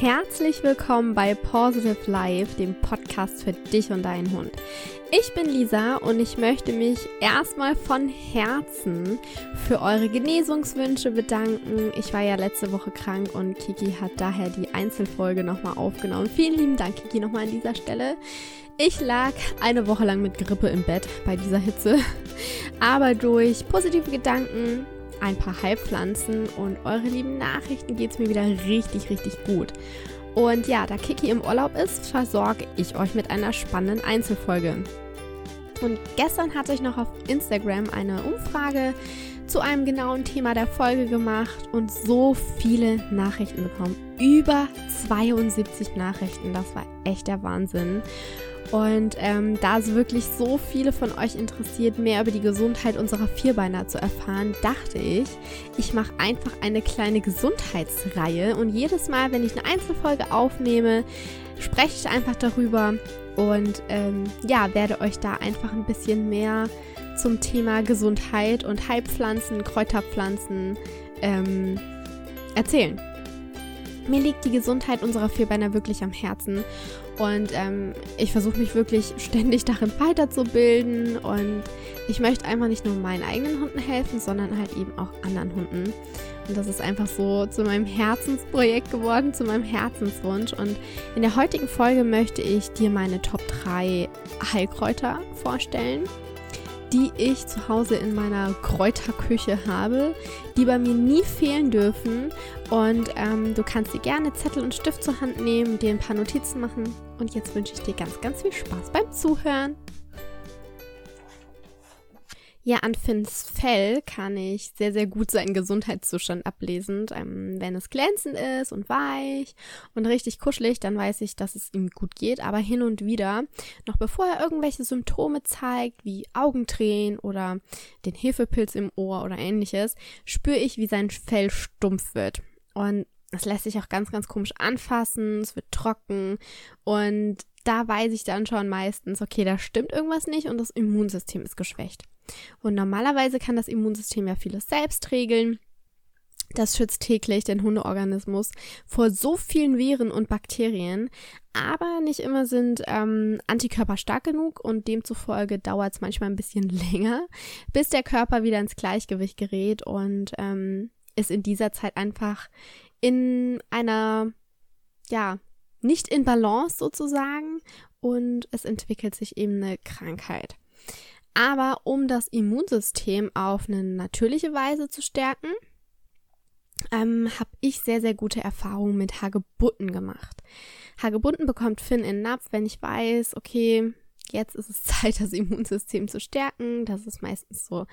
herzlich willkommen bei Positive Life, dem Podcast für dich und deinen Hund. Ich bin Lisa und ich möchte mich erstmal von Herzen für eure Genesungswünsche bedanken. Ich war ja letzte Woche krank und Kiki hat daher die Einzelfolge nochmal aufgenommen. Vielen lieben Dank, Kiki, nochmal an dieser Stelle. Ich lag eine Woche lang mit Grippe im Bett bei dieser Hitze, aber durch positive Gedanken ein paar Heilpflanzen und eure lieben Nachrichten geht es mir wieder richtig, richtig gut. Und ja, da Kiki im Urlaub ist, versorge ich euch mit einer spannenden Einzelfolge. Und gestern hatte ich noch auf Instagram eine Umfrage zu einem genauen Thema der Folge gemacht und so viele Nachrichten bekommen. Über 72 Nachrichten, das war echt der Wahnsinn. Und ähm, da es wirklich so viele von euch interessiert, mehr über die Gesundheit unserer Vierbeiner zu erfahren, dachte ich, ich mache einfach eine kleine Gesundheitsreihe. Und jedes Mal, wenn ich eine Einzelfolge aufnehme, spreche ich einfach darüber und ähm, ja, werde euch da einfach ein bisschen mehr zum Thema Gesundheit und Heilpflanzen, Kräuterpflanzen ähm, erzählen. Mir liegt die Gesundheit unserer Vierbeiner wirklich am Herzen und ähm, ich versuche mich wirklich ständig darin weiterzubilden und ich möchte einfach nicht nur meinen eigenen Hunden helfen, sondern halt eben auch anderen Hunden. Und das ist einfach so zu meinem Herzensprojekt geworden, zu meinem Herzenswunsch. Und in der heutigen Folge möchte ich dir meine Top 3 Heilkräuter vorstellen die ich zu Hause in meiner Kräuterküche habe, die bei mir nie fehlen dürfen. Und ähm, du kannst dir gerne Zettel und Stift zur Hand nehmen, dir ein paar Notizen machen. Und jetzt wünsche ich dir ganz, ganz viel Spaß beim Zuhören. Ja, an Finns Fell kann ich sehr, sehr gut seinen Gesundheitszustand ablesen. Ähm, wenn es glänzend ist und weich und richtig kuschelig, dann weiß ich, dass es ihm gut geht. Aber hin und wieder, noch bevor er irgendwelche Symptome zeigt, wie Augentränen oder den Hefepilz im Ohr oder ähnliches, spüre ich, wie sein Fell stumpf wird. Und es lässt sich auch ganz, ganz komisch anfassen, es wird trocken und da weiß ich dann schon meistens, okay, da stimmt irgendwas nicht und das Immunsystem ist geschwächt. Und normalerweise kann das Immunsystem ja vieles selbst regeln. Das schützt täglich den Hundeorganismus vor so vielen Viren und Bakterien, aber nicht immer sind ähm, Antikörper stark genug und demzufolge dauert es manchmal ein bisschen länger, bis der Körper wieder ins Gleichgewicht gerät und ähm, ist in dieser Zeit einfach in einer, ja, nicht in Balance sozusagen und es entwickelt sich eben eine Krankheit. Aber um das Immunsystem auf eine natürliche Weise zu stärken, ähm, habe ich sehr, sehr gute Erfahrungen mit Hagebutten gemacht. Hagebutten bekommt Finn in Napf, wenn ich weiß, okay, jetzt ist es Zeit, das Immunsystem zu stärken. Das ist meistens so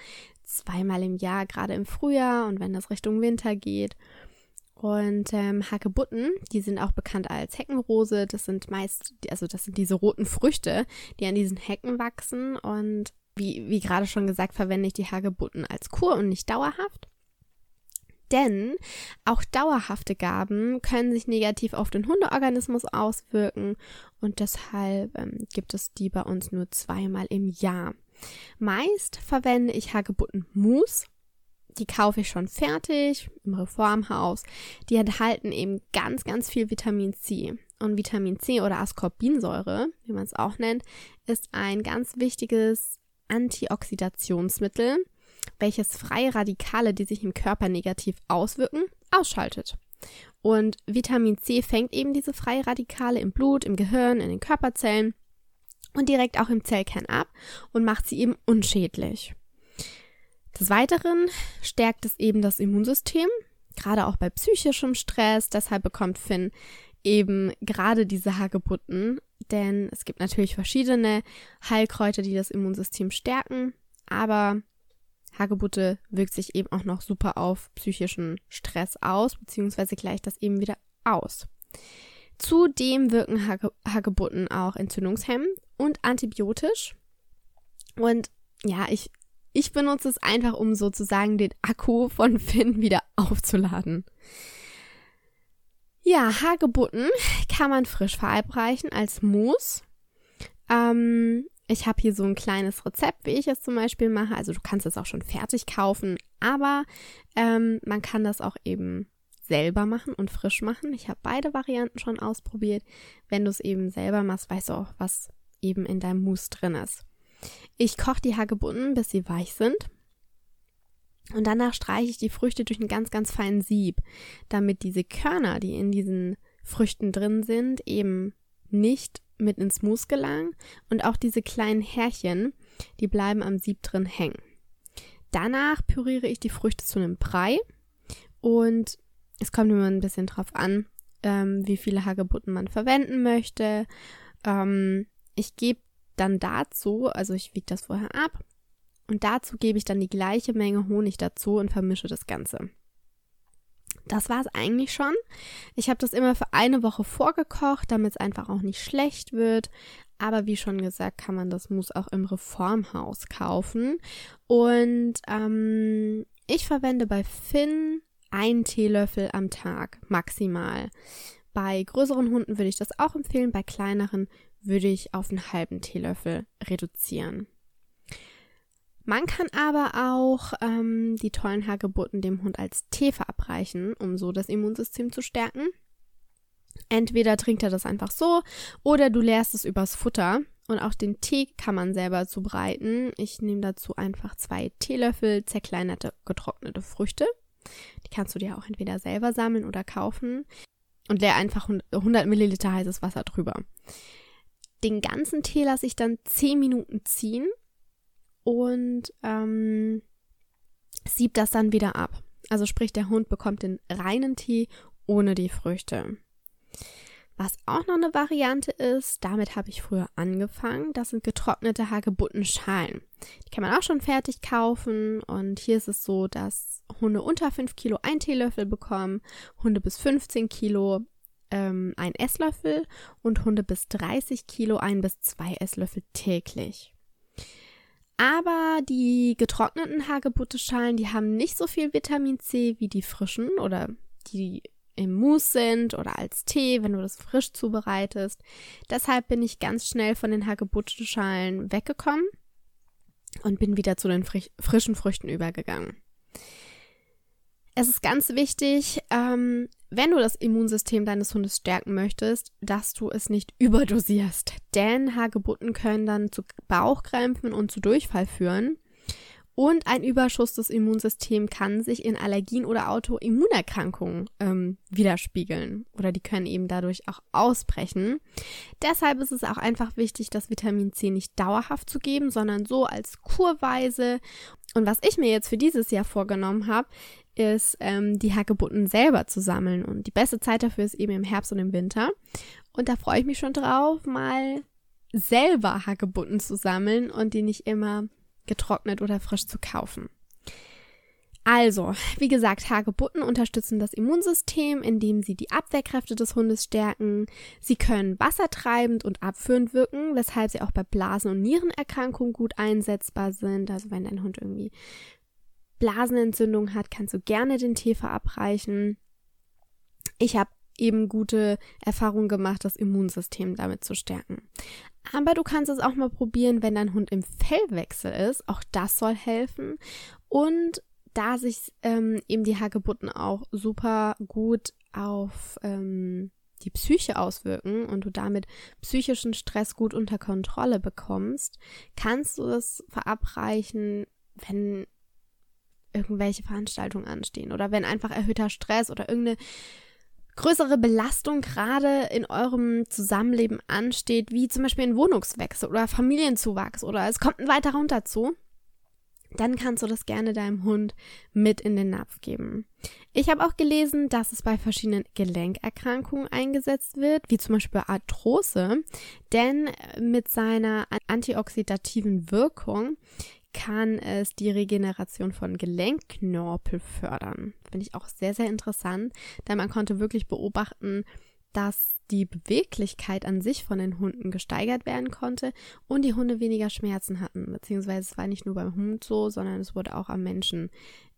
zweimal im Jahr, gerade im Frühjahr und wenn das Richtung Winter geht. Und ähm, Hagebutten, die sind auch bekannt als Heckenrose. Das sind meist, also das sind diese roten Früchte, die an diesen Hecken wachsen und wie, wie gerade schon gesagt, verwende ich die Hagebutten als Kur und nicht dauerhaft. Denn auch dauerhafte Gaben können sich negativ auf den Hundeorganismus auswirken und deshalb ähm, gibt es die bei uns nur zweimal im Jahr. Meist verwende ich Hagebuttenmus. Die kaufe ich schon fertig im Reformhaus. Die enthalten eben ganz, ganz viel Vitamin C. Und Vitamin C oder Ascorbinsäure, wie man es auch nennt, ist ein ganz wichtiges Antioxidationsmittel, welches freie Radikale, die sich im Körper negativ auswirken, ausschaltet. Und Vitamin C fängt eben diese freie Radikale im Blut, im Gehirn, in den Körperzellen und direkt auch im Zellkern ab und macht sie eben unschädlich. Des Weiteren stärkt es eben das Immunsystem, gerade auch bei psychischem Stress. Deshalb bekommt Finn eben gerade diese Hagebutten denn es gibt natürlich verschiedene Heilkräuter, die das Immunsystem stärken, aber Hagebutte wirkt sich eben auch noch super auf psychischen Stress aus, beziehungsweise gleicht das eben wieder aus. Zudem wirken Hage Hagebutten auch entzündungshemmend und antibiotisch. Und ja, ich, ich benutze es einfach, um sozusagen den Akku von Finn wieder aufzuladen. Ja, Hagebutten kann man frisch verabreichen als Mousse. Ähm, ich habe hier so ein kleines Rezept, wie ich es zum Beispiel mache. Also du kannst es auch schon fertig kaufen, aber ähm, man kann das auch eben selber machen und frisch machen. Ich habe beide Varianten schon ausprobiert. Wenn du es eben selber machst, weißt du auch, was eben in deinem Mousse drin ist. Ich koche die Hagebutten, bis sie weich sind. Und danach streiche ich die Früchte durch einen ganz, ganz feinen Sieb, damit diese Körner, die in diesen Früchten drin sind, eben nicht mit ins Mousse gelangen. Und auch diese kleinen Härchen, die bleiben am Sieb drin hängen. Danach püriere ich die Früchte zu einem Brei und es kommt immer ein bisschen drauf an, ähm, wie viele Hagebutten man verwenden möchte. Ähm, ich gebe dann dazu, also ich wiege das vorher ab und dazu gebe ich dann die gleiche Menge Honig dazu und vermische das Ganze. Das war es eigentlich schon. Ich habe das immer für eine Woche vorgekocht, damit es einfach auch nicht schlecht wird. Aber wie schon gesagt, kann man das Mousse auch im Reformhaus kaufen. Und ähm, ich verwende bei Finn einen Teelöffel am Tag maximal. Bei größeren Hunden würde ich das auch empfehlen, bei kleineren würde ich auf einen halben Teelöffel reduzieren. Man kann aber auch ähm, die tollen Hagebutten dem Hund als Tee verabreichen, um so das Immunsystem zu stärken. Entweder trinkt er das einfach so oder du leerst es übers Futter. Und auch den Tee kann man selber zubereiten. Ich nehme dazu einfach zwei Teelöffel zerkleinerte getrocknete Früchte. Die kannst du dir auch entweder selber sammeln oder kaufen. Und leer einfach 100 Milliliter heißes Wasser drüber. Den ganzen Tee lasse ich dann 10 Minuten ziehen und ähm, sieb das dann wieder ab. Also sprich, der Hund bekommt den reinen Tee ohne die Früchte. Was auch noch eine Variante ist, damit habe ich früher angefangen, das sind getrocknete Hagebuttenschalen. Die kann man auch schon fertig kaufen und hier ist es so, dass Hunde unter 5 Kilo ein Teelöffel bekommen, Hunde bis 15 Kilo ähm, ein Esslöffel und Hunde bis 30 Kilo ein bis zwei Esslöffel täglich. Aber die getrockneten Hagebutteschalen, die haben nicht so viel Vitamin C wie die frischen oder die im Mousse sind oder als Tee, wenn du das frisch zubereitest. Deshalb bin ich ganz schnell von den Hagebuttenschalen weggekommen und bin wieder zu den frischen Früchten übergegangen. Es ist ganz wichtig, ähm, wenn du das Immunsystem deines Hundes stärken möchtest, dass du es nicht überdosierst. Denn Hagebutten können dann zu Bauchkrämpfen und zu Durchfall führen. Und ein Überschuss des Immunsystems kann sich in Allergien oder Autoimmunerkrankungen ähm, widerspiegeln. Oder die können eben dadurch auch ausbrechen. Deshalb ist es auch einfach wichtig, das Vitamin C nicht dauerhaft zu geben, sondern so als kurweise. Und was ich mir jetzt für dieses Jahr vorgenommen habe, ist, ähm, die Hagebutten selber zu sammeln. Und die beste Zeit dafür ist eben im Herbst und im Winter. Und da freue ich mich schon drauf, mal selber Hagebutten zu sammeln und die nicht immer getrocknet oder frisch zu kaufen. Also, wie gesagt, Hagebutten unterstützen das Immunsystem, indem sie die Abwehrkräfte des Hundes stärken. Sie können wassertreibend und abführend wirken, weshalb sie auch bei Blasen- und Nierenerkrankungen gut einsetzbar sind. Also wenn dein Hund irgendwie Blasenentzündung hat, kannst du gerne den Tee verabreichen. Ich habe eben gute Erfahrungen gemacht, das Immunsystem damit zu stärken. Aber du kannst es auch mal probieren, wenn dein Hund im Fellwechsel ist. Auch das soll helfen. Und da sich ähm, eben die Hagebutten auch super gut auf ähm, die Psyche auswirken und du damit psychischen Stress gut unter Kontrolle bekommst, kannst du es verabreichen, wenn irgendwelche Veranstaltungen anstehen oder wenn einfach erhöhter Stress oder irgendeine größere Belastung gerade in eurem Zusammenleben ansteht, wie zum Beispiel ein Wohnungswechsel oder Familienzuwachs oder es kommt ein weiterer Hund dazu, dann kannst du das gerne deinem Hund mit in den Napf geben. Ich habe auch gelesen, dass es bei verschiedenen Gelenkerkrankungen eingesetzt wird, wie zum Beispiel Arthrose, denn mit seiner antioxidativen Wirkung kann es die Regeneration von Gelenkknorpel fördern. Finde ich auch sehr, sehr interessant, denn man konnte wirklich beobachten, dass die Beweglichkeit an sich von den Hunden gesteigert werden konnte und die Hunde weniger Schmerzen hatten. Beziehungsweise es war nicht nur beim Hund so, sondern es wurde auch am Menschen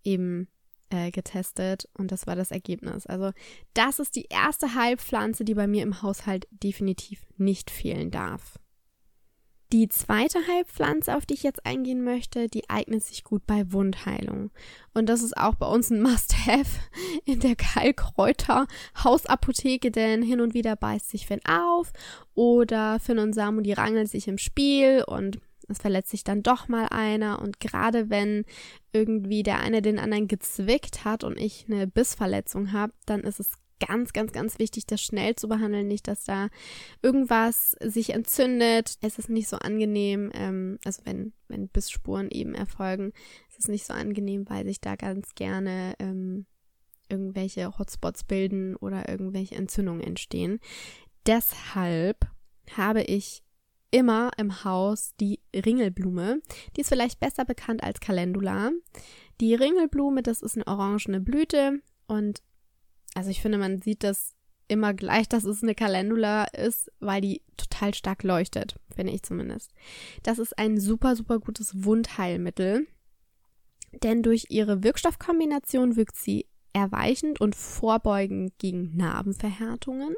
eben äh, getestet und das war das Ergebnis. Also das ist die erste Heilpflanze, die bei mir im Haushalt definitiv nicht fehlen darf. Die zweite Heilpflanze, auf die ich jetzt eingehen möchte, die eignet sich gut bei Wundheilung. Und das ist auch bei uns ein Must-Have in der Heilkräuter Hausapotheke, denn hin und wieder beißt sich Finn auf oder Finn und Samu, die rangeln sich im Spiel und es verletzt sich dann doch mal einer und gerade wenn irgendwie der eine den anderen gezwickt hat und ich eine Bissverletzung habe, dann ist es ganz, ganz, ganz wichtig, das schnell zu behandeln, nicht, dass da irgendwas sich entzündet. Es ist nicht so angenehm, ähm, also wenn, wenn Bissspuren eben erfolgen, es ist nicht so angenehm, weil sich da ganz gerne ähm, irgendwelche Hotspots bilden oder irgendwelche Entzündungen entstehen. Deshalb habe ich immer im Haus die Ringelblume. Die ist vielleicht besser bekannt als Calendula. Die Ringelblume, das ist eine orangene Blüte und also ich finde, man sieht das immer gleich, dass es eine Calendula ist, weil die total stark leuchtet, finde ich zumindest. Das ist ein super, super gutes Wundheilmittel, denn durch ihre Wirkstoffkombination wirkt sie erweichend und vorbeugend gegen Narbenverhärtungen.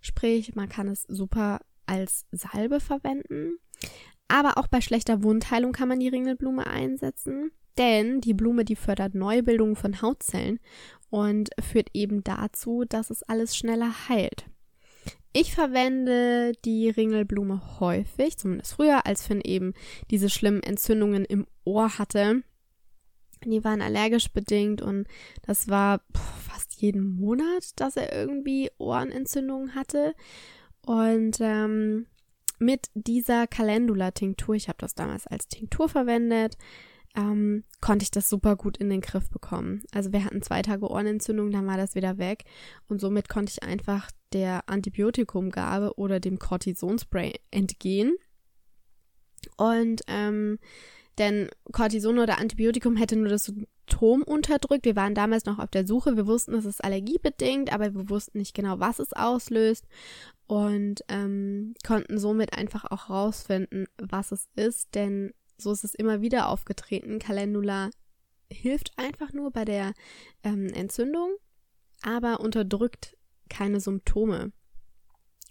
Sprich, man kann es super als Salbe verwenden. Aber auch bei schlechter Wundheilung kann man die Ringelblume einsetzen. Denn die Blume, die fördert Neubildung von Hautzellen und führt eben dazu, dass es alles schneller heilt. Ich verwende die Ringelblume häufig, zumindest früher, als Finn eben diese schlimmen Entzündungen im Ohr hatte. Die waren allergisch bedingt und das war fast jeden Monat, dass er irgendwie Ohrenentzündungen hatte. Und ähm, mit dieser Calendula-Tinktur, ich habe das damals als Tinktur verwendet, ähm, konnte ich das super gut in den Griff bekommen. Also wir hatten zwei Tage Ohrenentzündung, dann war das wieder weg und somit konnte ich einfach der Antibiotikumgabe oder dem Cortisonspray entgehen. Und ähm, denn Cortison oder Antibiotikum hätte nur das Symptom unterdrückt. Wir waren damals noch auf der Suche. Wir wussten, es ist allergiebedingt, aber wir wussten nicht genau, was es auslöst und ähm, konnten somit einfach auch rausfinden, was es ist, denn so ist es immer wieder aufgetreten. Calendula hilft einfach nur bei der ähm, Entzündung, aber unterdrückt keine Symptome.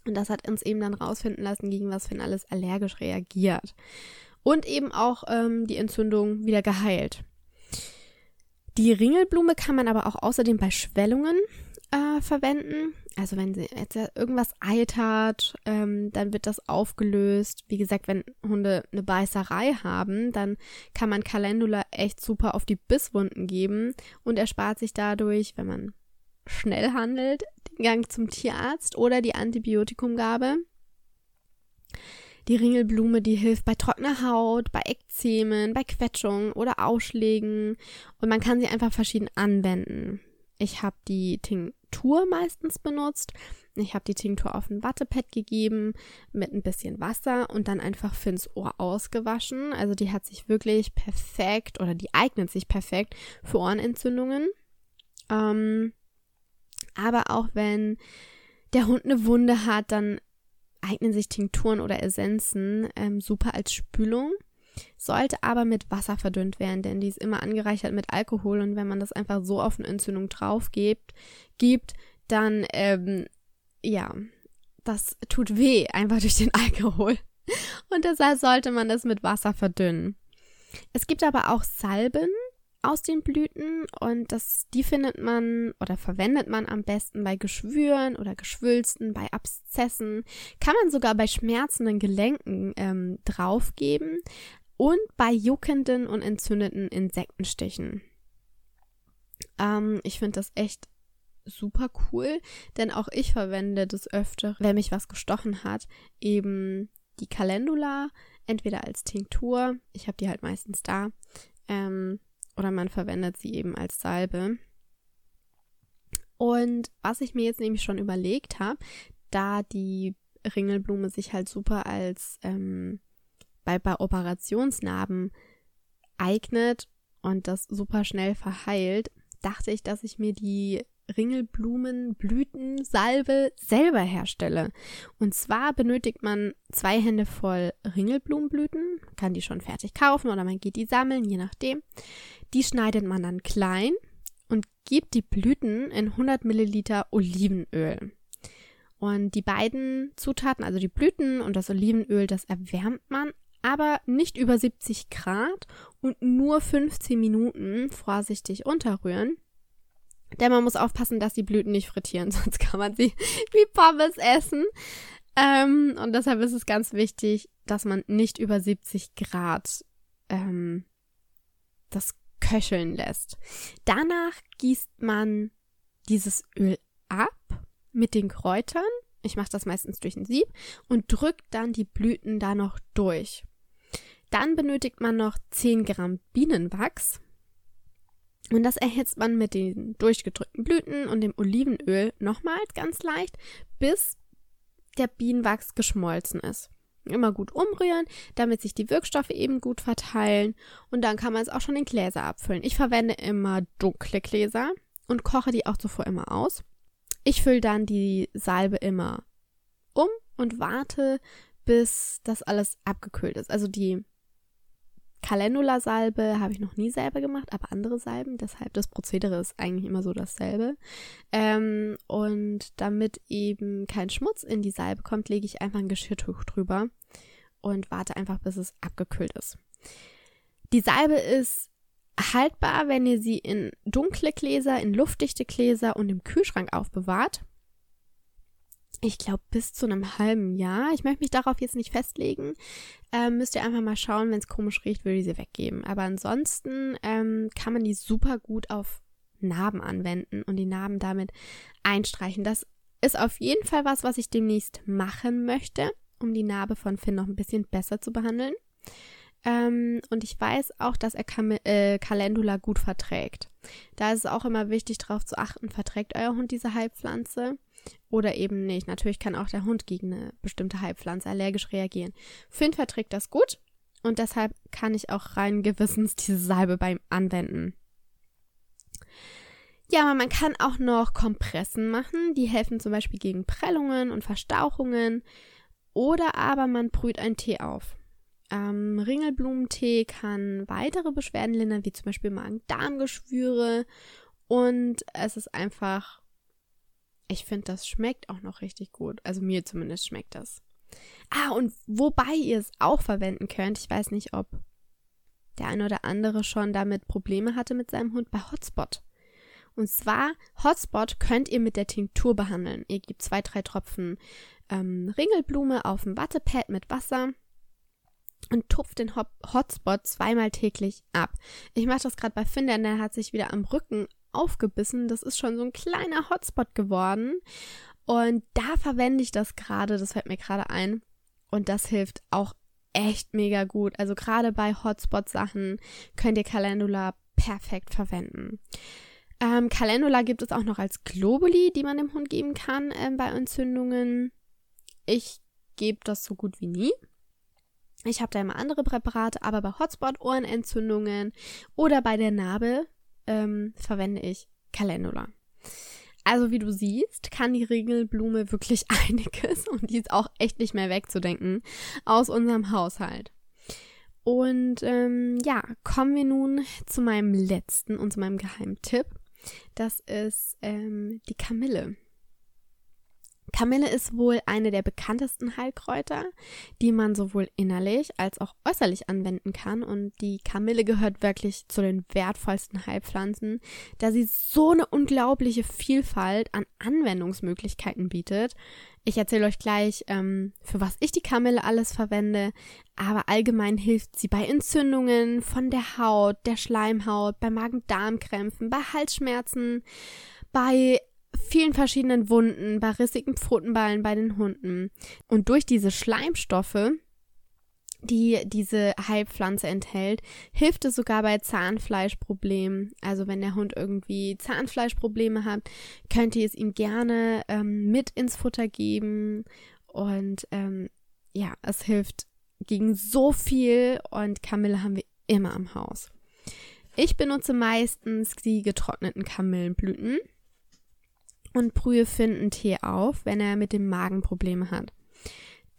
Und das hat uns eben dann rausfinden lassen, gegen was Finn alles allergisch reagiert. Und eben auch ähm, die Entzündung wieder geheilt. Die Ringelblume kann man aber auch außerdem bei Schwellungen äh, verwenden. Also wenn sie jetzt irgendwas eitert, ähm, dann wird das aufgelöst. Wie gesagt, wenn Hunde eine Beißerei haben, dann kann man Calendula echt super auf die Bisswunden geben und erspart sich dadurch, wenn man schnell handelt, den Gang zum Tierarzt oder die Antibiotikumgabe. Die Ringelblume, die hilft bei trockener Haut, bei Ekzemen, bei Quetschungen oder Ausschlägen und man kann sie einfach verschieden anwenden. Ich habe die Tinktur meistens benutzt. Ich habe die Tinktur auf ein Wattepad gegeben mit ein bisschen Wasser und dann einfach Finns Ohr ausgewaschen. Also die hat sich wirklich perfekt oder die eignet sich perfekt für Ohrenentzündungen. Ähm, aber auch wenn der Hund eine Wunde hat, dann eignen sich Tinkturen oder Essenzen ähm, super als Spülung sollte aber mit Wasser verdünnt werden, denn die ist immer angereichert mit Alkohol und wenn man das einfach so auf eine Entzündung drauf gibt, gibt dann, ähm, ja, das tut weh, einfach durch den Alkohol. Und deshalb sollte man das mit Wasser verdünnen. Es gibt aber auch Salben aus den Blüten und das, die findet man oder verwendet man am besten bei Geschwüren oder Geschwülsten, bei Abszessen, kann man sogar bei schmerzenden Gelenken ähm, draufgeben und bei juckenden und entzündeten Insektenstichen. Ähm, ich finde das echt super cool, denn auch ich verwende das öfter, wenn mich was gestochen hat, eben die Calendula, entweder als Tinktur, ich habe die halt meistens da, ähm, oder man verwendet sie eben als Salbe. Und was ich mir jetzt nämlich schon überlegt habe, da die Ringelblume sich halt super als ähm, bei, bei Operationsnarben eignet und das super schnell verheilt, dachte ich, dass ich mir die Ringelblumenblütensalbe selber herstelle. Und zwar benötigt man zwei Hände voll Ringelblumenblüten, kann die schon fertig kaufen oder man geht die sammeln, je nachdem. Die schneidet man dann klein und gibt die Blüten in 100 Milliliter Olivenöl. Und die beiden Zutaten, also die Blüten und das Olivenöl, das erwärmt man, aber nicht über 70 Grad und nur 15 Minuten vorsichtig unterrühren. Denn man muss aufpassen, dass die Blüten nicht frittieren, sonst kann man sie wie Pommes essen. Ähm, und deshalb ist es ganz wichtig, dass man nicht über 70 Grad ähm, das köcheln lässt. Danach gießt man dieses Öl ab mit den Kräutern. Ich mache das meistens durch ein Sieb und drückt dann die Blüten da noch durch. Dann benötigt man noch 10 Gramm Bienenwachs. Und das erhitzt man mit den durchgedrückten Blüten und dem Olivenöl nochmals ganz leicht, bis der Bienenwachs geschmolzen ist. Immer gut umrühren, damit sich die Wirkstoffe eben gut verteilen. Und dann kann man es auch schon in Gläser abfüllen. Ich verwende immer dunkle Gläser und koche die auch zuvor immer aus. Ich fülle dann die Salbe immer um und warte, bis das alles abgekühlt ist. Also die Calendula-Salbe habe ich noch nie selber gemacht, aber andere Salben. Deshalb das Prozedere ist eigentlich immer so dasselbe. Ähm, und damit eben kein Schmutz in die Salbe kommt, lege ich einfach ein Geschirrtuch drüber und warte einfach, bis es abgekühlt ist. Die Salbe ist haltbar, wenn ihr sie in dunkle Gläser, in luftdichte Gläser und im Kühlschrank aufbewahrt. Ich glaube, bis zu einem halben Jahr. Ich möchte mich darauf jetzt nicht festlegen. Ähm, müsst ihr einfach mal schauen, wenn es komisch riecht, würde ich sie weggeben. Aber ansonsten ähm, kann man die super gut auf Narben anwenden und die Narben damit einstreichen. Das ist auf jeden Fall was, was ich demnächst machen möchte, um die Narbe von Finn noch ein bisschen besser zu behandeln. Ähm, und ich weiß auch, dass er Kam äh, Calendula gut verträgt. Da ist es auch immer wichtig, darauf zu achten, verträgt euer Hund diese Heilpflanze oder eben nicht. Natürlich kann auch der Hund gegen eine bestimmte Heilpflanze allergisch reagieren. Finn verträgt das gut und deshalb kann ich auch rein gewissens diese Salbe beim Anwenden. Ja, aber man kann auch noch Kompressen machen. Die helfen zum Beispiel gegen Prellungen und Verstauchungen. Oder aber man brüht einen Tee auf. Ähm, Ringelblumentee kann weitere Beschwerden lindern, wie zum Beispiel Magen-Darm-Geschwüre. Und es ist einfach, ich finde, das schmeckt auch noch richtig gut. Also mir zumindest schmeckt das. Ah, und wobei ihr es auch verwenden könnt, ich weiß nicht, ob der eine oder andere schon damit Probleme hatte mit seinem Hund bei Hotspot. Und zwar, Hotspot könnt ihr mit der Tinktur behandeln. Ihr gebt zwei, drei Tropfen ähm, Ringelblume auf ein Wattepad mit Wasser und tupft den Hotspot zweimal täglich ab. Ich mache das gerade bei Finn, denn der hat sich wieder am Rücken aufgebissen. Das ist schon so ein kleiner Hotspot geworden. Und da verwende ich das gerade, das fällt mir gerade ein. Und das hilft auch echt mega gut. Also gerade bei Hotspot-Sachen könnt ihr Calendula perfekt verwenden. Ähm, Calendula gibt es auch noch als Globuli, die man dem Hund geben kann äh, bei Entzündungen. Ich gebe das so gut wie nie. Ich habe da immer andere Präparate, aber bei Hotspot-Ohrenentzündungen oder bei der Narbe ähm, verwende ich Calendula. Also wie du siehst, kann die Regelblume wirklich einiges und die ist auch echt nicht mehr wegzudenken aus unserem Haushalt. Und ähm, ja, kommen wir nun zu meinem letzten und zu meinem Geheimtipp. Das ist ähm, die Kamille. Kamille ist wohl eine der bekanntesten Heilkräuter, die man sowohl innerlich als auch äußerlich anwenden kann. Und die Kamille gehört wirklich zu den wertvollsten Heilpflanzen, da sie so eine unglaubliche Vielfalt an Anwendungsmöglichkeiten bietet. Ich erzähle euch gleich, ähm, für was ich die Kamille alles verwende, aber allgemein hilft sie bei Entzündungen von der Haut, der Schleimhaut, bei Magen-Darm-Krämpfen, bei Halsschmerzen, bei vielen verschiedenen Wunden, bei rissigen Pfotenballen bei den Hunden. Und durch diese Schleimstoffe, die diese Heilpflanze enthält, hilft es sogar bei Zahnfleischproblemen. Also wenn der Hund irgendwie Zahnfleischprobleme hat, könnt ihr es ihm gerne ähm, mit ins Futter geben. Und ähm, ja, es hilft gegen so viel und Kamille haben wir immer am Haus. Ich benutze meistens die getrockneten Kamillenblüten und brühe Finn einen Tee auf, wenn er mit dem Magen Probleme hat.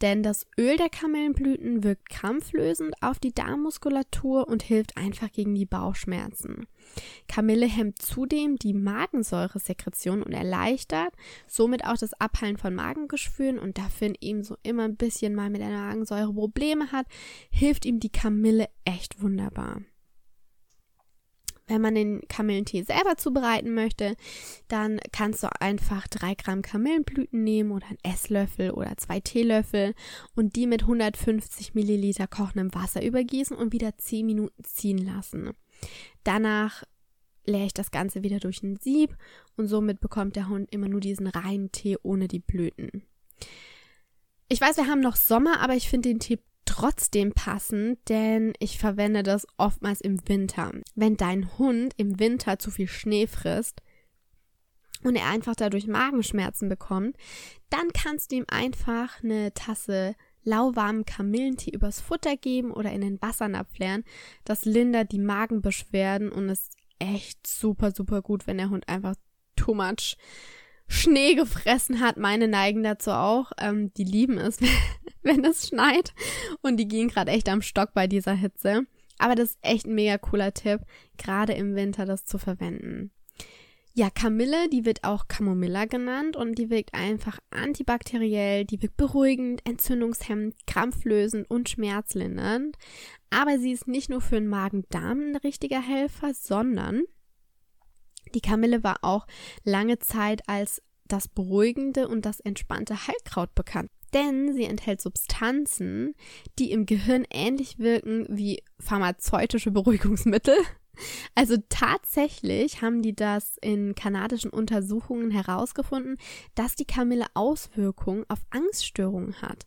Denn das Öl der Kamillenblüten wirkt krampflösend auf die Darmmuskulatur und hilft einfach gegen die Bauchschmerzen. Kamille hemmt zudem die Magensäuresekretion und erleichtert somit auch das Abheilen von Magengeschwüren und dafür eben so immer ein bisschen mal mit der Magensäure Probleme hat, hilft ihm die Kamille echt wunderbar. Wenn man den Kamillentee selber zubereiten möchte, dann kannst du einfach drei Gramm Kamillenblüten nehmen oder einen Esslöffel oder zwei Teelöffel und die mit 150 Milliliter kochendem Wasser übergießen und wieder 10 Minuten ziehen lassen. Danach leere ich das Ganze wieder durch ein Sieb und somit bekommt der Hund immer nur diesen reinen Tee ohne die Blüten. Ich weiß, wir haben noch Sommer, aber ich finde den Tee trotzdem passend, denn ich verwende das oftmals im Winter. Wenn dein Hund im Winter zu viel Schnee frisst und er einfach dadurch Magenschmerzen bekommt, dann kannst du ihm einfach eine Tasse lauwarmen Kamillentee übers Futter geben oder in den Wassernapf leeren. Das lindert die Magenbeschwerden und ist echt super, super gut, wenn der Hund einfach too much Schnee gefressen hat. Meine neigen dazu auch. Ähm, die lieben es, wenn es schneit. Und die gehen gerade echt am Stock bei dieser Hitze. Aber das ist echt ein mega cooler Tipp, gerade im Winter das zu verwenden. Ja, Kamille, die wird auch Camomilla genannt und die wirkt einfach antibakteriell, die wirkt beruhigend, entzündungshemmend, krampflösend und schmerzlindernd. Aber sie ist nicht nur für den Magen-Darm ein richtiger Helfer, sondern die Kamille war auch lange Zeit als das beruhigende und das entspannte Heilkraut bekannt. Denn sie enthält Substanzen, die im Gehirn ähnlich wirken wie pharmazeutische Beruhigungsmittel. Also tatsächlich haben die das in kanadischen Untersuchungen herausgefunden, dass die Kamille Auswirkungen auf Angststörungen hat.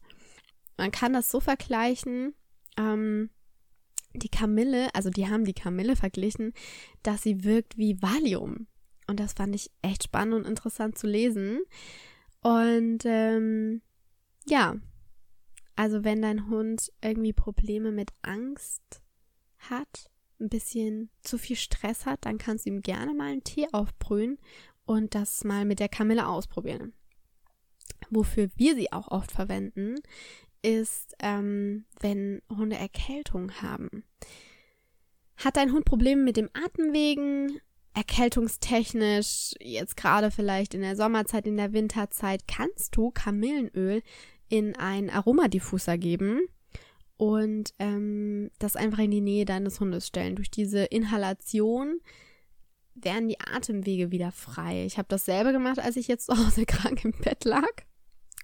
Man kann das so vergleichen, ähm, die Kamille, also die haben die Kamille verglichen, dass sie wirkt wie Valium. Und das fand ich echt spannend und interessant zu lesen. Und ähm, ja, also wenn dein Hund irgendwie Probleme mit Angst hat, ein bisschen zu viel Stress hat, dann kannst du ihm gerne mal einen Tee aufbrühen und das mal mit der Kamille ausprobieren. Wofür wir sie auch oft verwenden, ist, ähm, wenn Hunde Erkältung haben. Hat dein Hund Probleme mit dem Atemwegen? Erkältungstechnisch, jetzt gerade vielleicht in der Sommerzeit, in der Winterzeit, kannst du Kamillenöl in einen Aromadiffuser geben und ähm, das einfach in die Nähe deines Hundes stellen. Durch diese Inhalation werden die Atemwege wieder frei. Ich habe das selber gemacht, als ich jetzt zu Hause krank im Bett lag.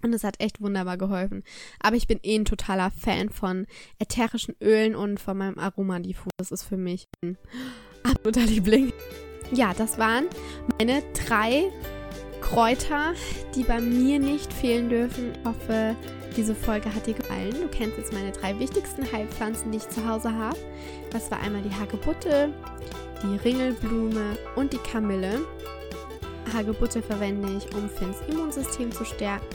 Und es hat echt wunderbar geholfen. Aber ich bin eh ein totaler Fan von ätherischen Ölen und von meinem Aromadiffus. Das ist für mich ein absoluter Liebling. Ja, das waren meine drei Kräuter, die bei mir nicht fehlen dürfen. Ich hoffe, diese Folge hat dir gefallen. Du kennst jetzt meine drei wichtigsten Heilpflanzen, die ich zu Hause habe. Das war einmal die Hagebutte, die Ringelblume und die Kamille. Hagebutte verwende ich, um Finns Immunsystem zu stärken.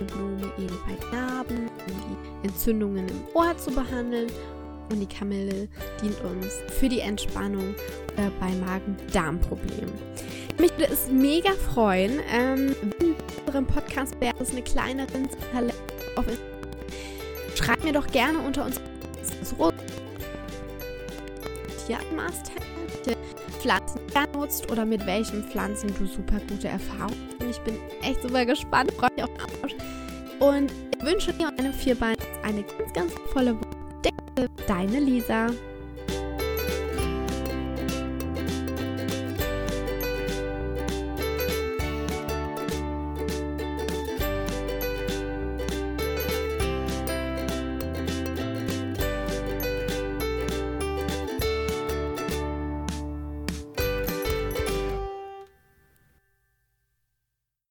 Die Blume eben bei Narben, um die Entzündungen im Ohr zu behandeln. Und die Kamille dient uns für die Entspannung äh, bei Magen-Darm-Problemen. Mich würde es mega freuen, ähm, wenn unserem Podcast wäre eine kleine Talent auf Schreib mir doch gerne unter uns Tierarzt Pflanzen nutzt oder mit welchen Pflanzen du super gute Erfahrungen. Ich bin echt super gespannt, freue mich auf den Austausch und wünsche dir eine Vierbein eine ganz, ganz volle Woche. Deine Lisa.